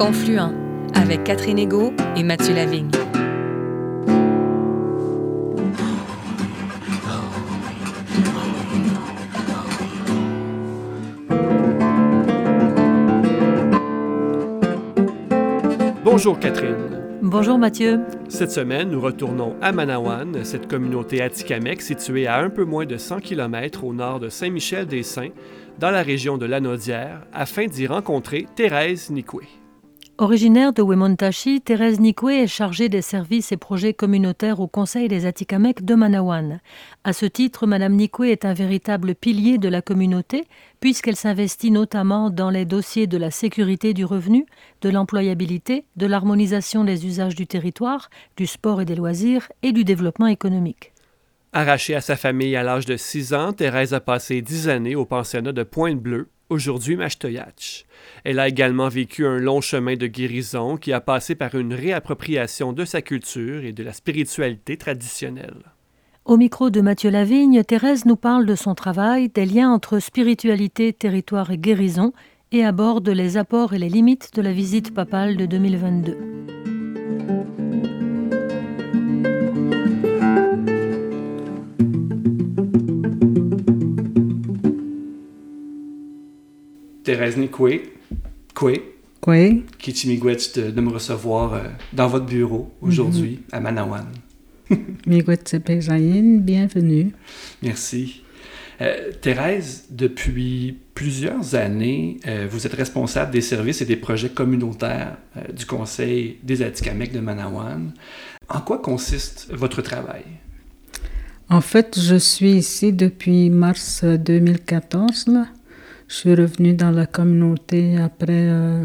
Confluent avec Catherine Ego et Mathieu Lavigne. Bonjour Catherine. Bonjour Mathieu. Cette semaine, nous retournons à Manawan, cette communauté atikamekw située à un peu moins de 100 km au nord de Saint-Michel-des-Saints, dans la région de Lanaudière, afin d'y rencontrer Thérèse Nikwe. Originaire de Wemontashi, Thérèse Nikwe est chargée des services et projets communautaires au Conseil des Atikamekw de Manawan. À ce titre, Madame Nikwe est un véritable pilier de la communauté, puisqu'elle s'investit notamment dans les dossiers de la sécurité du revenu, de l'employabilité, de l'harmonisation des usages du territoire, du sport et des loisirs et du développement économique. Arrachée à sa famille à l'âge de 6 ans, Thérèse a passé 10 années au pensionnat de Pointe-Bleue, aujourd'hui Machtoyach. Elle a également vécu un long chemin de guérison qui a passé par une réappropriation de sa culture et de la spiritualité traditionnelle. Au micro de Mathieu Lavigne, Thérèse nous parle de son travail, des liens entre spiritualité, territoire et guérison, et aborde les apports et les limites de la visite papale de 2022. Thérèse Nikwe, Kwe, Oui, Kichimigwetch de, de me recevoir euh, dans votre bureau aujourd'hui à Manawan. Bienvenue. Merci. Euh, Thérèse, depuis plusieurs années, euh, vous êtes responsable des services et des projets communautaires euh, du Conseil des Atikamekw de Manawan. En quoi consiste votre travail? En fait, je suis ici depuis mars euh, 2014. Là. Je suis revenue dans la communauté après, euh,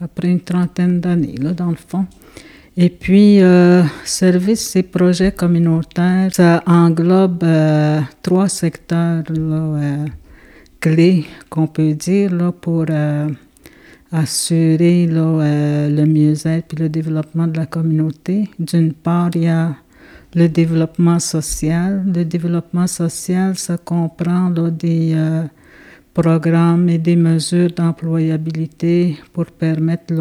après une trentaine d'années, là, dans le fond. Et puis, euh, services et projets communautaires, ça englobe euh, trois secteurs là, clés, qu'on peut dire, là, pour assurer là, le mieux-être et le développement de la communauté. D'une part, il y a le développement social. Le développement social, ça comprend là, des programmes et des mesures d'employabilité pour permettre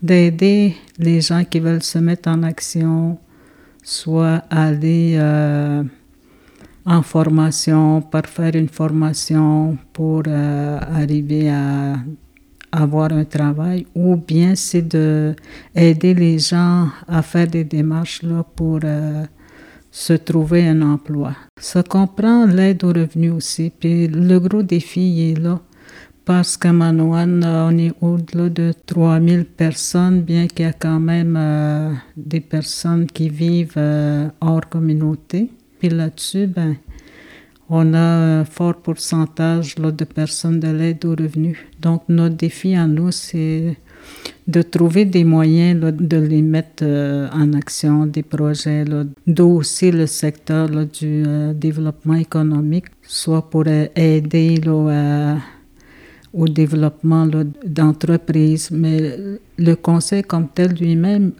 d'aider les gens qui veulent se mettre en action, soit aller euh, en formation, par faire une formation pour euh, arriver à avoir un travail, ou bien c'est de aider les gens à faire des démarches là, pour euh, se trouver un emploi. Ça comprend l'aide aux revenus aussi. Puis le gros défi est là. Parce qu'à Manoan, on est au-delà de 3000 personnes, bien qu'il y a quand même euh, des personnes qui vivent euh, hors communauté. Puis là-dessus, ben, on a un fort pourcentage de personnes de l'aide aux revenus. Donc, notre défi à nous, c'est de trouver des moyens de les mettre euh, en action, des projets, d'où aussi le secteur du euh, développement économique, soit pour euh, aider au développement d'entreprises. Mais le conseil comme tel lui-même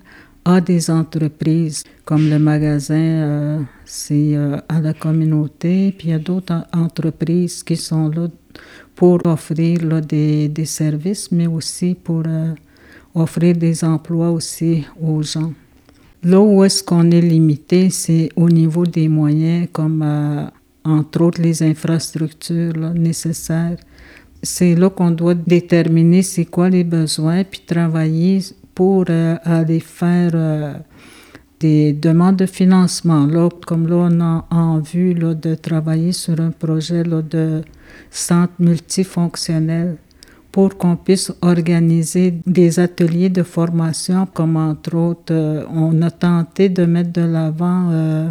a des entreprises, comme le magasin, c'est à la communauté, puis il y a d'autres en- entreprises qui sont là pour offrir des, services, mais aussi pour euh, offrir des emplois aussi aux gens. Là où est-ce qu'on est limité, c'est au niveau des moyens, comme euh, entre autres les infrastructures nécessaires. C'est là qu'on doit déterminer c'est quoi les besoins, puis travailler pour euh, aller faire des demandes de financement. Là, comme là, on a en vue de travailler sur un projet de centre multifonctionnel pour qu'on puisse organiser des ateliers de formation, comme entre autres, euh, on a tenté de mettre de l'avant euh,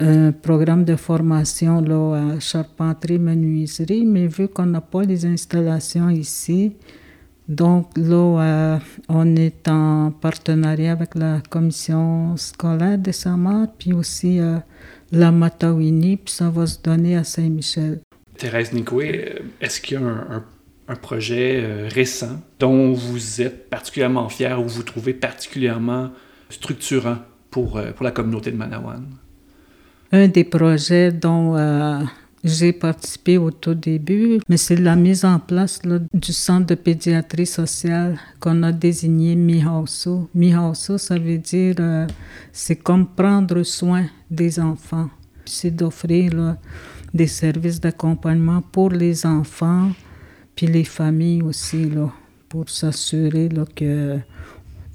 un programme de formation là, à charpenterie-menuiserie, mais vu qu'on n'a pas les installations ici, donc là, euh, on est en partenariat avec la commission scolaire de Samar, puis aussi la Matawini, puis ça va se donner à Saint-Michel. Thérèse Nikwe, euh, est-ce qu'il y a un, projet euh, récent dont vous êtes particulièrement fier ou vous trouvez particulièrement structurant pour, euh, pour la communauté de Manawan? Un des projets dont, J'ai participé au tout début, mais c'est la mise en place du centre de pédiatrie sociale qu'on a désigné Mihauso. Mihauso, ça veut dire, c'est comme prendre soin des enfants. C'est d'offrir des services d'accompagnement pour les enfants, puis les familles aussi, là, pour s'assurer que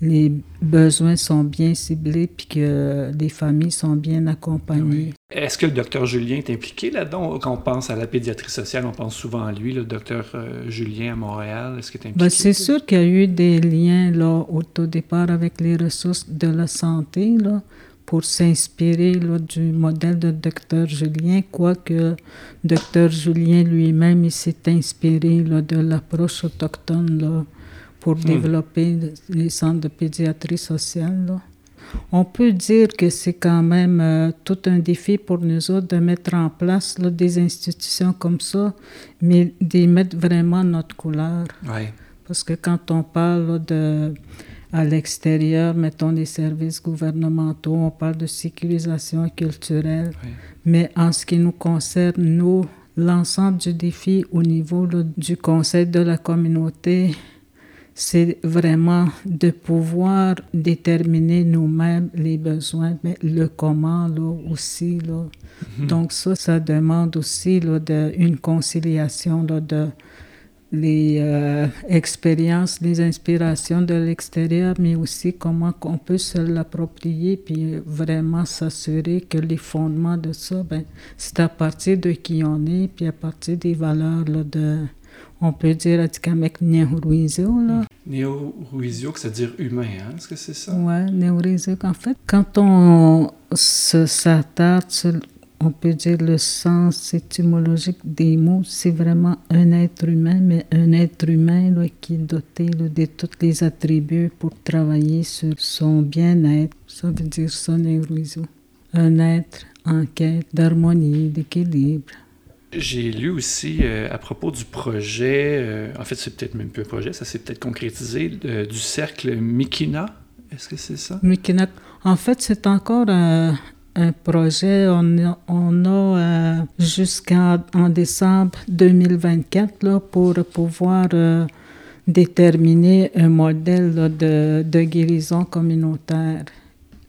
les besoins sont bien ciblés puis que les familles sont bien accompagnées. Est-ce que le docteur Julien est impliqué là-dedans? Quand on pense à la pédiatrie sociale, on pense souvent à lui, le docteur euh, Julien à Montréal. Est-ce qu'il est impliqué? Ben, c'est sûr qu'il y a eu des liens là, au tout départ avec les ressources de la santé là, pour s'inspirer du modèle de docteur Julien, quoique docteur Julien lui-même il s'est inspiré là, de l'approche autochtone. Là, pour hmm. développer les centres de pédiatrie sociale. On peut dire que c'est quand même euh, tout un défi pour nous autres de mettre en place des institutions comme ça, mais d'y mettre vraiment notre couleur. Parce que quand on parle de à l'extérieur, mettons les services gouvernementaux, on parle de sécurisation culturelle. Mais en ce qui nous concerne, nous, l'ensemble du défi au niveau du conseil de la communauté, c'est vraiment de pouvoir déterminer nous-mêmes les besoins, mais le comment là, aussi. Là. Mhm. Donc ça, ça demande aussi là, de, une conciliation là, de les euh, expériences, les inspirations de l'extérieur, mais aussi comment on peut se l'approprier, puis vraiment s'assurer que les fondements de ça, ben, c'est à partir de qui on est, puis à partir des valeurs là, de on peut dire Atikamek Néo-Ruizio. Néo-Ruizio, c'est-à-dire humain, hein? est-ce que c'est ça? Oui, Néo-Ruizio. En fait, quand on s'attarde sur, on peut dire, le sens étymologique des mots, c'est vraiment un être humain, mais un être humain là, qui est doté de tous les attributs pour travailler sur son bien-être. Ça veut dire ça, Néo-Ruizio. Un être en quête d'harmonie, d'équilibre. J'ai lu aussi euh, à propos du projet, euh, en fait c'est peut-être même plus un projet, ça s'est peut-être concrétisé, du cercle Mikina. Est-ce que c'est ça? Mikina. En fait, c'est encore un projet. On a, on a euh, jusqu'en décembre 2024 là, pour pouvoir déterminer un modèle de, de guérison communautaire.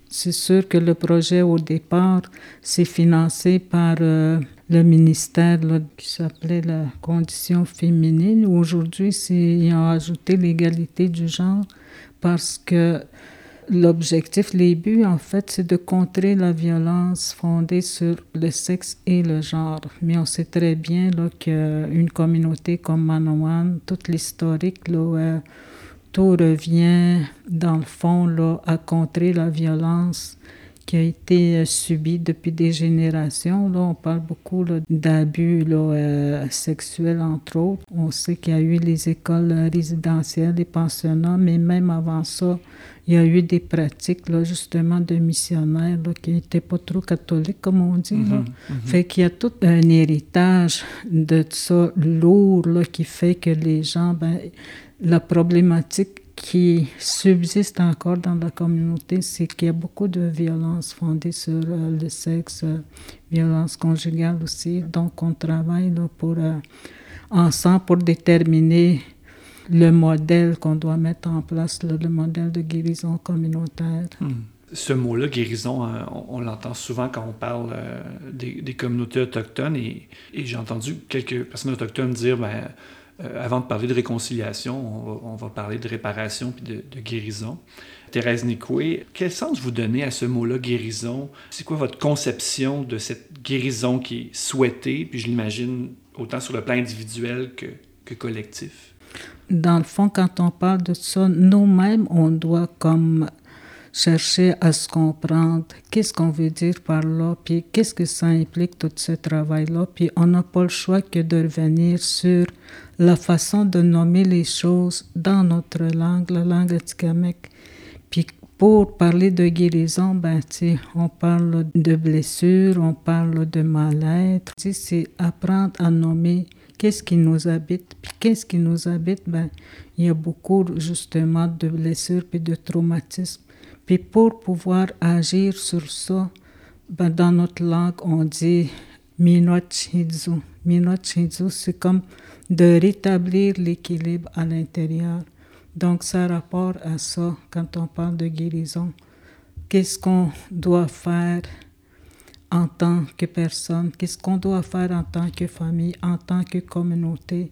C'est sûr que le projet au départ, c'est financé par le ministère qui s'appelait la condition féminine. Aujourd'hui, ils ont ajouté l'égalité du genre parce que l'objectif, les buts, en fait, c'est de contrer la violence fondée sur le sexe et le genre. Mais on sait très bien qu'une communauté comme Manawan, toute l'historique, là, tout revient dans le fond là, à contrer la violence qui a été euh, subi depuis des générations. Là, on parle beaucoup d'abus euh, sexuels, entre autres. On sait qu'il y a eu les écoles résidentielles, les pensionnats, mais même avant ça, il y a eu des pratiques là, justement de missionnaires qui n'étaient pas trop catholiques, comme on dit. Là. Mm-hmm, mm-hmm. Fait qu'il y a tout un héritage de ça lourd là, qui fait que les gens, ben, la problématique qui subsiste encore dans la communauté, c'est qu'il y a beaucoup de violences fondées sur euh, le sexe, euh, violence conjugale aussi. Donc, on travaille pour, euh, ensemble pour déterminer le modèle qu'on doit mettre en place, le modèle de guérison communautaire. Hmm. Ce mot-là, guérison, on, l'entend souvent quand on parle des, des, communautés autochtones et, et j'ai entendu quelques personnes autochtones dire ben, euh, avant de parler de réconciliation, on va, parler de réparation puis de, guérison. Thérèse Nicoué, quel sens vous donnez à ce mot-là, guérison? C'est quoi votre conception de cette guérison qui est souhaitée, puis je l'imagine autant sur le plan individuel que, que collectif? Dans le fond, quand on parle de ça, nous-mêmes, on doit comme chercher à se comprendre qu'est-ce qu'on veut dire par là, puis qu'est-ce que ça implique tout ce travail-là, puis on n'a pas le choix que de revenir sur la façon de nommer les choses dans notre langue, la langue atikamekw. Puis pour parler de guérison, ben, on parle de blessures, on parle de mal-être. C'est apprendre à nommer qu'est-ce qui nous habite. Puis qu'est-ce qui nous habite, ben, il y a beaucoup justement de blessures et de traumatismes. Puis pour pouvoir agir sur ça, ben, dans notre langue, on dit Minochizu, c'est comme de rétablir l'équilibre à l'intérieur. Donc, ça rapport à ça quand on parle de guérison. Qu'est-ce qu'on doit faire en tant que personne? Qu'est-ce qu'on doit faire en tant que famille, en tant que communauté?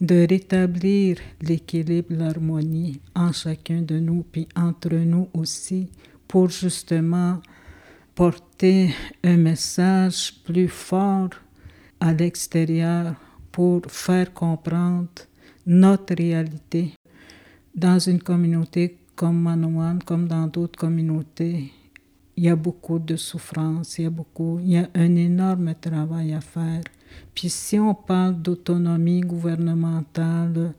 De rétablir l'équilibre, l'harmonie en chacun de nous, puis entre nous aussi, pour justement porter un message plus fort à l'extérieur pour faire comprendre notre réalité. Dans une communauté comme Manouane, comme dans d'autres communautés, il y a beaucoup de souffrance, il y a beaucoup, il y a un énorme travail à faire. Puis si on parle d'autonomie gouvernementale,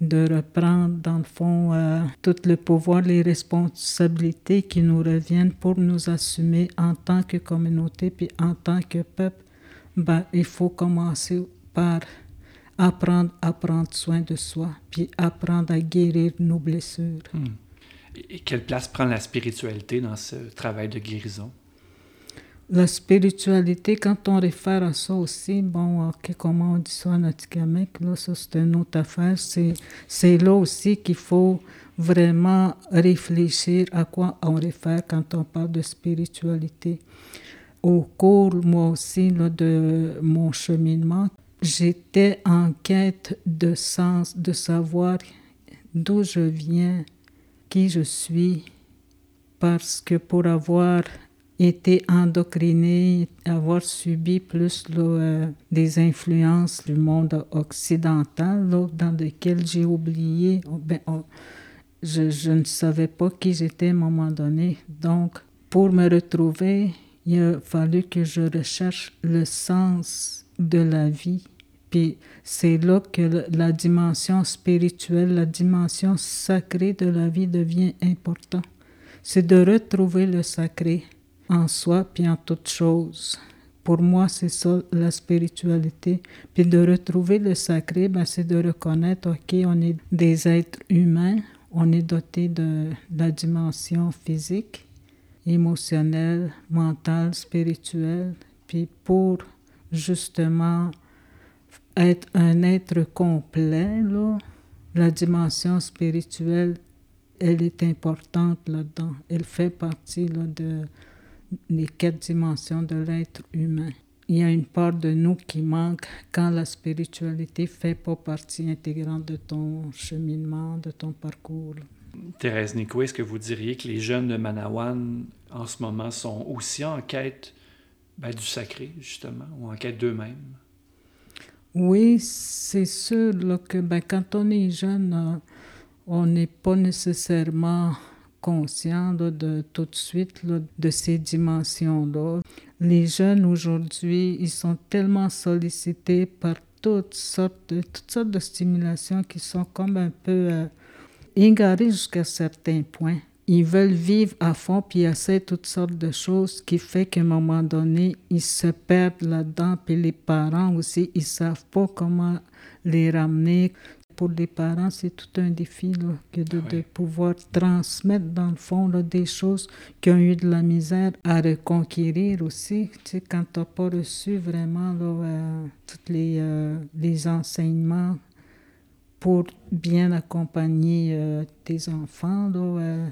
de reprendre dans le fond euh, tout le pouvoir, les responsabilités qui nous reviennent pour nous assumer en tant que communauté puis en tant que peuple, ben, il faut commencer par apprendre à prendre soin de soi puis apprendre à guérir nos blessures. Hmm. Et quelle place prend la spiritualité dans ce travail de guérison? La spiritualité, quand on réfère à ça aussi, bon, comment on dit ça en Atikamek, là, ça c'est une autre affaire. C'est là aussi qu'il faut vraiment réfléchir à quoi on réfère quand on parle de spiritualité. Au cours, moi aussi, là, de mon cheminement, j'étais en quête de sens, de savoir d'où je viens, qui je suis, parce que pour avoir été endoctriné, avoir subi plus euh, des influences du monde occidental dans lequel j'ai oublié, oh, ben, oh, je, je, ne savais pas qui j'étais à un moment donné. Donc, pour me retrouver, il a fallu que je recherche le sens de la vie. Puis c'est là que la dimension spirituelle, la dimension sacrée de la vie devient importante. C'est de retrouver le sacré en soi puis en toute chose. Pour moi, c'est ça la spiritualité. Puis de retrouver le sacré, ben, c'est de reconnaître, OK, on est des êtres humains, on est doté de, la dimension physique, émotionnelle, mentale, spirituelle. Puis pour justement être un être complet, là, la dimension spirituelle, elle est importante là-dedans. Elle fait partie là, de, les quatre dimensions de l'être humain. Il y a une part de nous qui manque quand la spiritualité fait pas partie intégrante de ton cheminement, de ton parcours. Thérèse Nico, est-ce que vous diriez que les jeunes de Manawan en ce moment sont aussi en quête ben, du sacré, justement, ou en quête d'eux-mêmes? Oui, c'est sûr que ben, quand on est jeune, euh, on n'est pas nécessairement conscient de tout de suite de ces dimensions-là. Les jeunes aujourd'hui, ils sont tellement sollicités par toutes sortes de, toutes sortes de stimulations qui sont comme un peu euh, égarées jusqu'à certains points. Ils veulent vivre à fond, puis ils essaient toutes sortes de choses qui fait qu'à un moment donné, ils se perdent là-dedans, puis les parents aussi, ils savent pas comment les ramener pour les parents, c'est tout un défi là, que de, de, pouvoir transmettre dans le fond là, des choses qui ont eu de la misère à reconquérir aussi. Tu sais, quand tu n'as pas reçu vraiment là, euh, tous les, euh, les enseignements pour bien accompagner euh, tes enfants,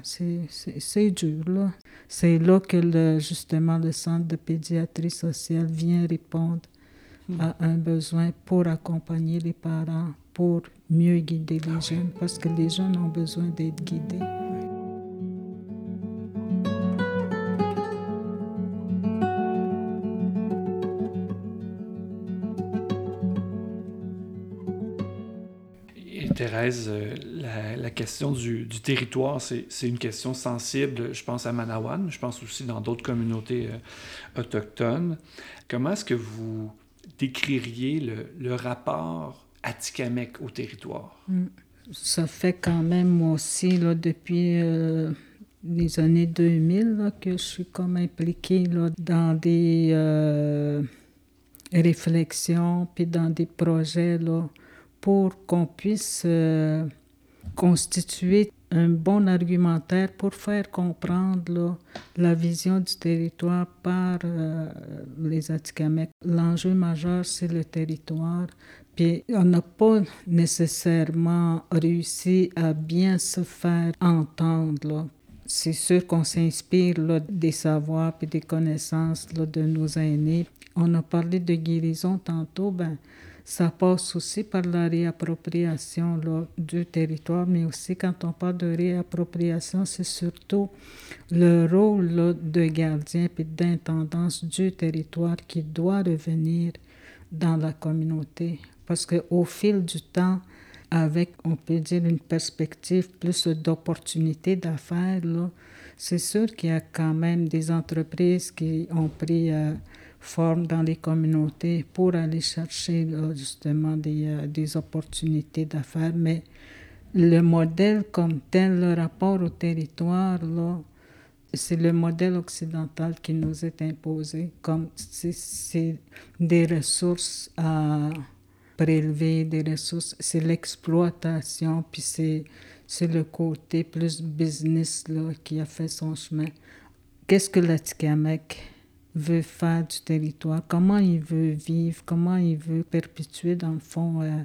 c'est dur. Là. C'est là que le, justement le centre de pédiatrie sociale vient répondre hmm. à un besoin pour accompagner les parents, pour mieux guider les jeunes parce que les jeunes ont besoin d'être guidés. Thérèse, euh, la, question du, territoire, c'est une question sensible, je pense à Manawan, je pense aussi dans d'autres communautés euh, autochtones. Comment est-ce que vous décririez le rapport Atikamek au territoire? Mm. Ça fait quand même, moi aussi, là, depuis euh, les années 2000, que je suis comme impliquée là, dans des euh, réflexions, puis dans des projets là, pour qu'on puisse euh, constituer un bon argumentaire pour faire comprendre la vision du territoire par les Atikamekw. L'enjeu majeur, c'est le territoire. Puis on n'a pas nécessairement réussi à bien se faire entendre. C'est sûr qu'on s'inspire des savoirs et des connaissances de nos aînés. On a parlé de guérison tantôt. Ben, ça passe aussi par la réappropriation du territoire, mais aussi quand on parle de réappropriation, c'est surtout le rôle de gardien et d'intendance du territoire qui doit revenir dans la communauté. Parce qu'au fil du temps, avec, on peut dire, une perspective plus d'opportunités d'affaires, c'est sûr qu'il y a quand même des entreprises qui ont pris... Euh, forme dans les communautés pour aller chercher justement des, euh, des opportunités d'affaires. Mais le modèle comme tel, le rapport au territoire, c'est le modèle occidental qui nous est imposé, comme c'est des ressources à prélever, des ressources, c'est l'exploitation, puis c'est le côté plus business là, qui a fait son chemin. Qu'est-ce que l'Atikamek veut faire du territoire, comment il veut vivre, comment il veut perpétuer dans le fond euh,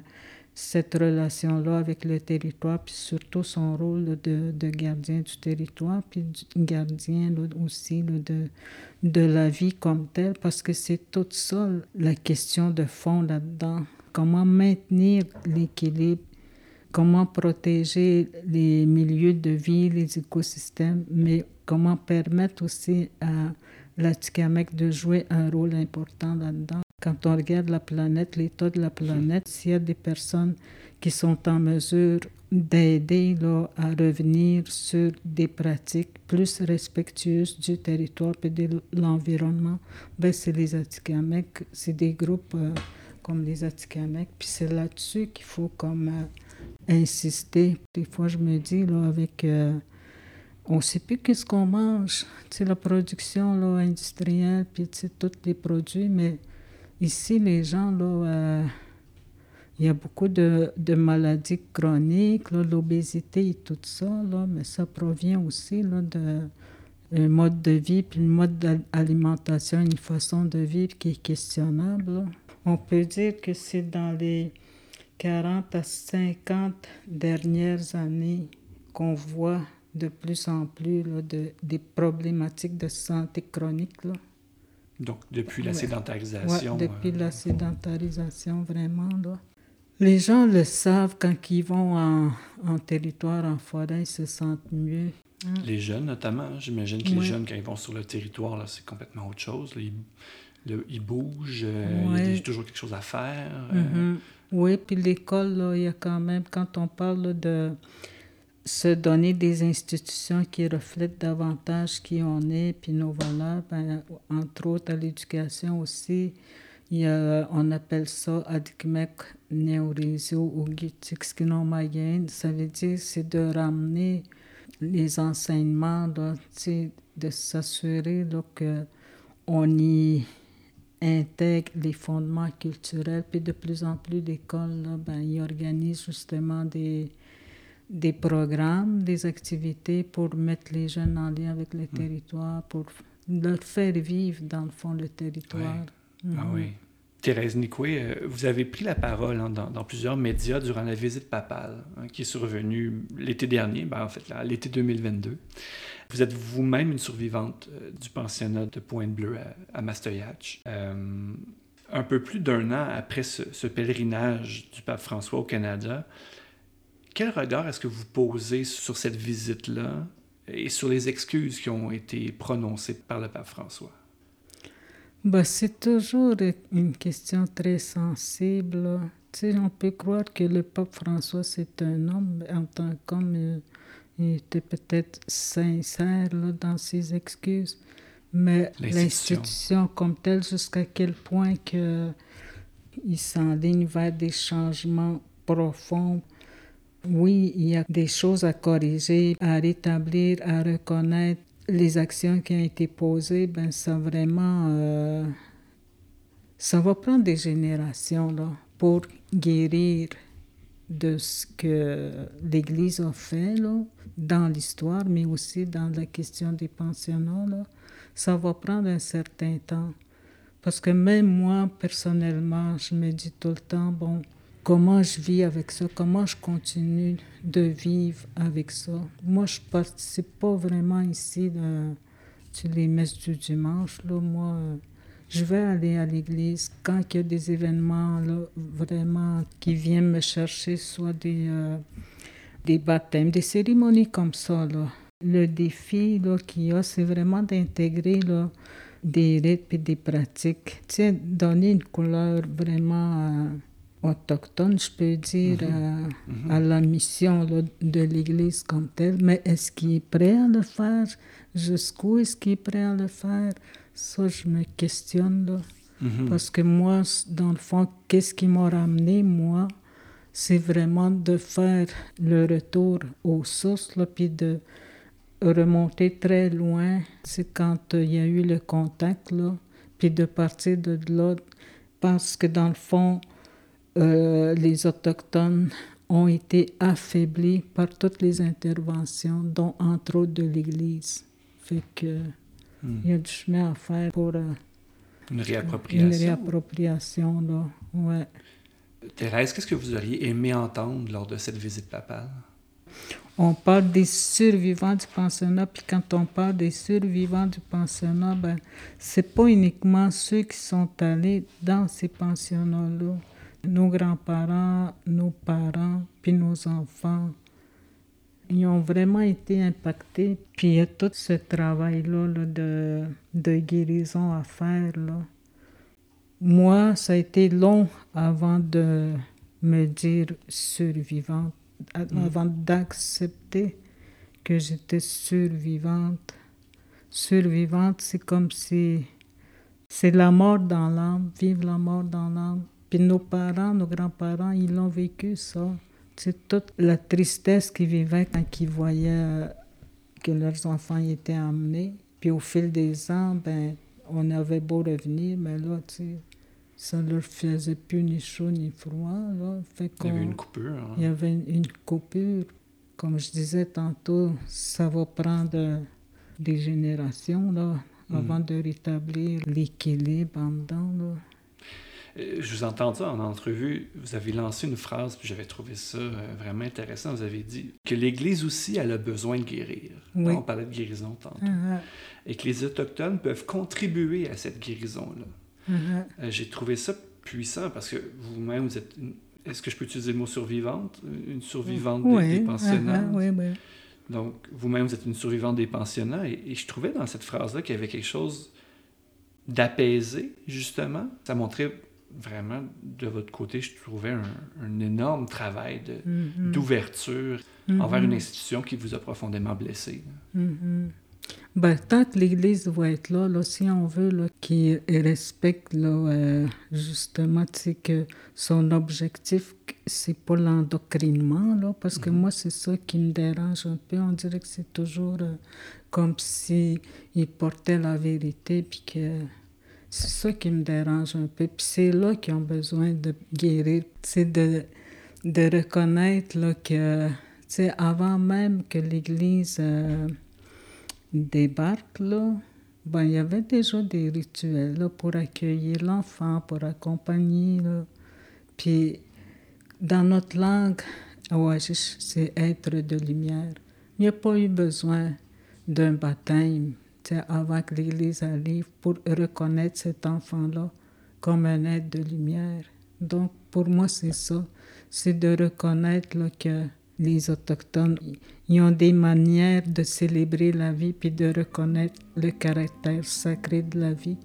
cette relation-là avec le territoire, puis surtout son rôle de, de gardien du territoire, puis gardien aussi de, de la vie comme telle, parce que c'est tout ça la question de fond là-dedans. Comment maintenir l'équilibre comment protéger les milieux de vie, les écosystèmes, mais comment permettre aussi à la de jouer un rôle important là-dedans. Quand on regarde la planète, l'état de la planète, s'il y a des personnes qui sont en mesure d'aider à revenir sur des pratiques plus respectueuses du territoire et de l'environnement, ben c'est les Atikamekw, c'est des groupes euh, comme les Atikamekw, puis c'est là-dessus qu'il faut comme euh, insister. Des fois, je me dis, là, avec... Euh, on ne sait plus qu'est-ce qu'on mange. C'est la production là, industrielle, puis tous les produits, mais ici, les gens, là, euh, il y a beaucoup de, de maladies chroniques, l'obésité et tout ça, là, mais ça provient aussi là, de un mode de vie, puis un mode d'alimentation, une façon de vivre qui est questionnable. On peut dire que c'est dans les 40 à 50 dernières années qu'on voit de plus en plus de, des problématiques de santé chronique. Là. Donc, depuis la sédentarisation. Ouais, depuis la euh, sédentarisation, vraiment. Là. Les gens le savent quand ils vont en, en territoire, en forêt, ils se sentent mieux. Hein. Les jeunes, notamment. J'imagine que les jeunes, quand ils vont sur le territoire, c'est complètement autre chose. Ils, ils, bougent, euh, il y a toujours quelque chose à faire. Euh. Mm-hmm. Oui, puis l'école, il y a quand même, quand on parle de se donner des institutions qui reflètent davantage qui on est, puis nos valeurs, ben, entre autres à l'éducation aussi. Il y a, on appelle ça Adikmek Neurisio ou Gitixkinomayen. Ça veut dire c'est de ramener les enseignements, de s'assurer qu'on y intègre les fondements culturels. Puis de plus en plus d'écoles, ben, ils organisent justement des, des programmes, des activités pour mettre les jeunes en lien avec le hmm. territoire, pour leur faire vivre dans le fond le territoire. Oui. Ah oui. Thérèse Nicoué, euh, vous avez pris la parole hein, dans, plusieurs médias durant la visite papale hein, qui est survenue l'été dernier, ben, en fait l'été 2022. Vous êtes vous-même une survivante euh, du pensionnat de Pointe-Bleue à, à euh, un peu plus d'un an après ce, pèlerinage du pape François au Canada, quel regard est-ce que vous posez sur cette visite-là et sur les excuses qui ont été prononcées par le pape François? Ben, c'est toujours une question très sensible. Tu on peut croire que le pape François, c'est un homme, en tant qu'homme, euh, il était peut-être sincère dans ses excuses, mais l'institution comme telle, jusqu'à quel point que il s'enligne vers des changements profonds. Oui, il y a des choses à corriger, à rétablir, à reconnaître. Les actions qui ont été posées, ben ça vraiment, euh, ça va prendre des générations là, pour guérir de ce que l'Église a fait là, dans l'histoire, mais aussi dans la question des pensionnats, là, ça va prendre un certain temps. Parce que même moi, personnellement, je me dis tout le temps, bon, comment je vis avec ça, comment je continue de vivre avec ça? Moi, je participe pas vraiment ici de, les messes du dimanche. Là, moi, je vais aller à l'église quand il y a des événements là, vraiment qui viennent me chercher, soit des, euh, des baptêmes, des cérémonies comme ça. Là. Le défi qu'il y a, c'est vraiment d'intégrer des rites et des pratiques. Tu sais, donner une couleur vraiment euh, autochtone, je peux dire, à, mm-hmm. à, la mission de l'Église comme telle. Mais est-ce qu'il est prêt à le faire? Jusqu'où est-ce qu'il est prêt à le faire? Ça, je me questionne là. Mm-hmm. Parce que moi, dans le fond, qu'est-ce qui m'a ramené, moi? C'est vraiment de faire le retour aux sources, là, puis de remonter très loin. C'est quand euh, il y a eu le contact, là, puis de partir de là. Parce que dans le fond, euh, les Autochtones ont été affaiblis par toutes les interventions, dont entre autres de l'Église. Fait que Hmm. Il y a du chemin à faire pour... Euh, une réappropriation. Une réappropriation, là, ouais. Thérèse, qu'est-ce que vous auriez aimé entendre lors de cette visite papale? On parle des survivants du pensionnat, puis quand on parle des survivants du pensionnat, ben, c'est pas uniquement ceux qui sont allés dans ces pensionnats-là. Nos grands-parents, nos parents, puis nos enfants, ils ont vraiment été impactés. Puis il y a tout ce travail-là de, de, guérison à faire. Là. Moi, ça a été long avant de me dire survivante, mm. avant d'accepter que j'étais survivante. Survivante, c'est comme si c'est la mort dans l'âme, vivre la mort dans l'âme. Puis nos parents, nos grands-parents, ils l'ont vécu ça. C'est toute la tristesse qu'ils vivaient quand ils voyaient euh, que leurs enfants étaient amenés. Puis au fil des ans, ben, on avait beau revenir, mais là, tu sais, ça leur faisait plus ni chaud ni froid. Là. Fait il y avait une coupure. Hein. Il y avait une, coupure. Comme je disais tantôt, ça va prendre des générations là, mm. avant de rétablir l'équilibre en dedans. Là. Euh, je vous entends ça en entrevue. Vous avez lancé une phrase, puis j'avais trouvé ça euh, vraiment intéressant. Vous avez dit que l'Église aussi, elle a besoin de guérir. On parlait de guérison tantôt. Uh-huh. Et que les Autochtones peuvent contribuer à cette guérison-là. Uh-huh. Euh, j'ai trouvé ça puissant parce que vous-même, vous êtes. Est-ce que je peux utiliser le mot survivante? Une survivante des, pensionnats. Uh-huh. Donc, vous-même, vous êtes une survivante des pensionnats. Et, et je trouvais dans cette phrase-là qu'il y avait quelque chose d'apaisé, justement. Ça montrait vraiment, de votre côté, je trouvais un, énorme travail mm-hmm. d'ouverture mm-hmm. envers une institution qui vous a profondément blessé. Mm-hmm. Ben, tant que l'Église va être là, là si on veut qu'il respecte là, euh, justement que son objectif, c'est pas l'endoctrinement, là, parce que moi, c'est ça qui me dérange un peu. On dirait que c'est toujours euh, comme si il portait la vérité, puis que c'est ça qui me dérange un peu. Puis c'est là qu'ils ont besoin de guérir. C'est de, de reconnaître là, que, avant même que l'Église euh, débarque, là, ben, il y avait déjà des rituels là, pour accueillir l'enfant, pour accompagner. Là. Puis dans notre langue, c'est être de lumière. Il n'y a pas eu besoin d'un baptême avant que l'Église arrive pour reconnaître cet enfant-là comme un être de lumière. Donc, pour moi, c'est ça. C'est de reconnaître que les Autochtones, ils ont des manières de célébrer la vie puis de reconnaître le caractère sacré de la vie.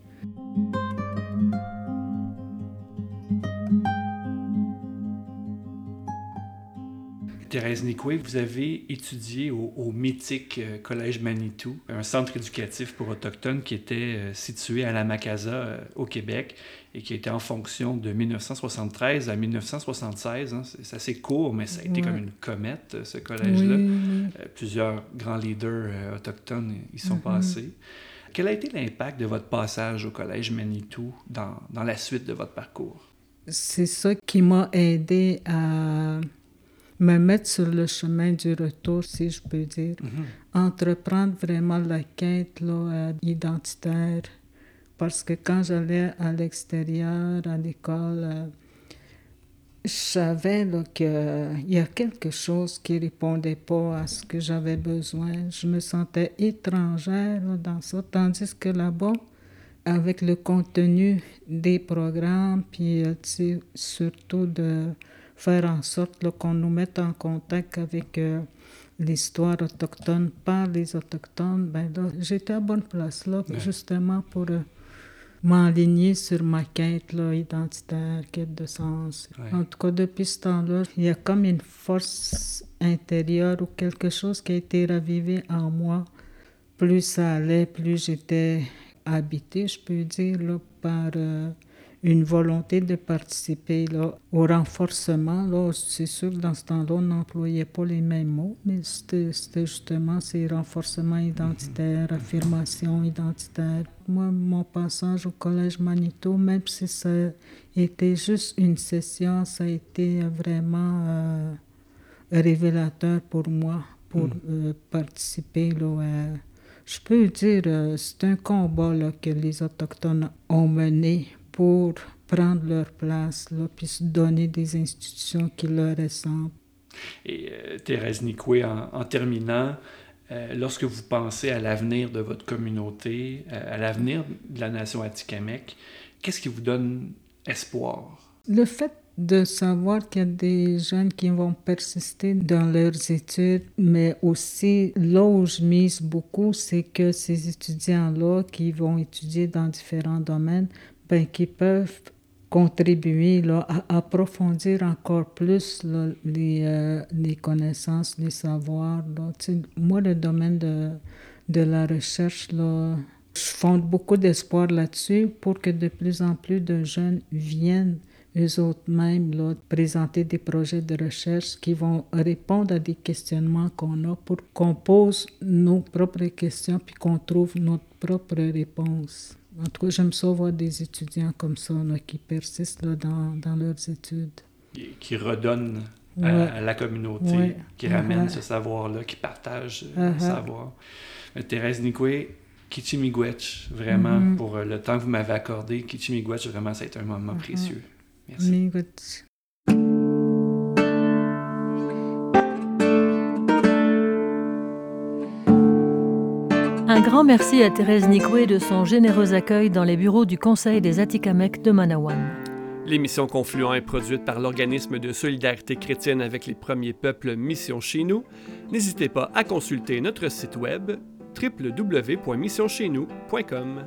Thérèse Nicoué, vous avez étudié au, mythique euh, Collège Manitou, un centre éducatif pour autochtones qui était euh, situé à la Macasa euh, au Québec et qui était en fonction de 1973 à 1976. Hein. C'est assez court, mais ça a été comme une comète, ce collège-là. plusieurs grands leaders autochtones y sont mm-hmm. passés. Quel a été l'impact de votre passage au Collège Manitou dans, dans la suite de votre parcours? C'est ça qui m'a aidé à me mettre sur le chemin du retour, si je peux dire. Mhm. Entreprendre vraiment la quête là, euh, identitaire. Parce que quand j'allais à l'extérieur, à l'école, euh, je savais qu'il y a quelque chose qui répondait pas à ce que j'avais besoin. Je me sentais étrangère dans ça, tandis que là-bas, avec le contenu des programmes, puis euh, surtout de faire en sorte qu'on nous mette en contact avec euh, l'histoire autochtone par les autochtones, ben j'étais à bonne place là, justement pour euh, m'enligner sur ma quête là, identitaire, quête de sens. En tout cas, depuis ce temps-là, il y a comme une force intérieure ou quelque chose qui a été ravivé en moi. Plus ça allait, plus j'étais habité, je peux dire, là, par euh, une volonté de participer là, au renforcement. Là, c'est sûr que dans ce temps-là, on n'employait pas les mêmes mots, mais c'était, justement ces renforcements identitaires, mm-hmm. affirmation identitaire. Moi, mon passage au Collège Manito, même si ça était juste une session, ça a été vraiment euh, révélateur pour moi, pour mm. euh, participer là, à je peux dire, euh, c'est un combat là, que les Autochtones ont mené pour prendre leur place, là, puis se donner des institutions qui leur ressemblent. Et euh, Thérèse Nicoué, en, terminant, euh, lorsque vous pensez à l'avenir de votre communauté, à l'avenir de la nation Atikamekw, qu'est-ce qui vous donne espoir? Le fait de savoir qu'il y a des jeunes qui vont persister dans leurs études, mais aussi là où je mise beaucoup, c'est que ces étudiants-là qui vont étudier dans différents domaines, qui peuvent contribuer là, à approfondir encore plus les, euh, les, connaissances, les savoirs. Là. moi, le domaine de, de la recherche, là, je fonde beaucoup d'espoir là-dessus pour que de plus en plus de jeunes viennent eux autres mêmes là, présenter des projets de recherche qui vont répondre à des questionnements qu'on a pour qu'on pose nos propres questions puis qu'on trouve notre propre réponse. En tout cas, j'aime ça voir des étudiants comme ça qui persistent là, dans, dans, leurs études. Qui redonnent à, la communauté, qui ramènent uh-huh. ce savoir-là, qui partagent le uh-huh. savoir. Euh, Thérèse Nicoué, Kichimigwech, vraiment, mm-hmm. pour euh, le temps que vous m'avez accordé, Kichimigwech, vraiment, ça a été un moment uh-huh. précieux. Merci. Un grand merci à Thérèse Nicoué de son généreux accueil dans les bureaux du Conseil des Atikamekw de Manawan. L'émission Confluent est produite par l'organisme de solidarité chrétienne avec les premiers peuples Mission Chez Nous. N'hésitez pas à consulter notre site web www.missioncheznous.com.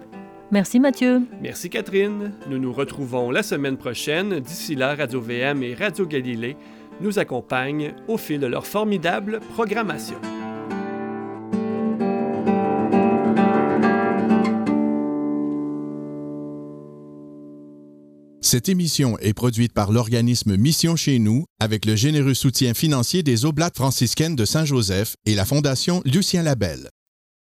Merci Mathieu. Merci Catherine. Nous nous retrouvons la semaine prochaine. D'ici là, Radio VM et Radio Galilée nous accompagnent au fil de leur formidable programmation. Cette émission est produite par l'organisme Mission chez nous avec le généreux soutien financier des Oblates franciscaines de Saint-Joseph et la Fondation Lucien Labelle.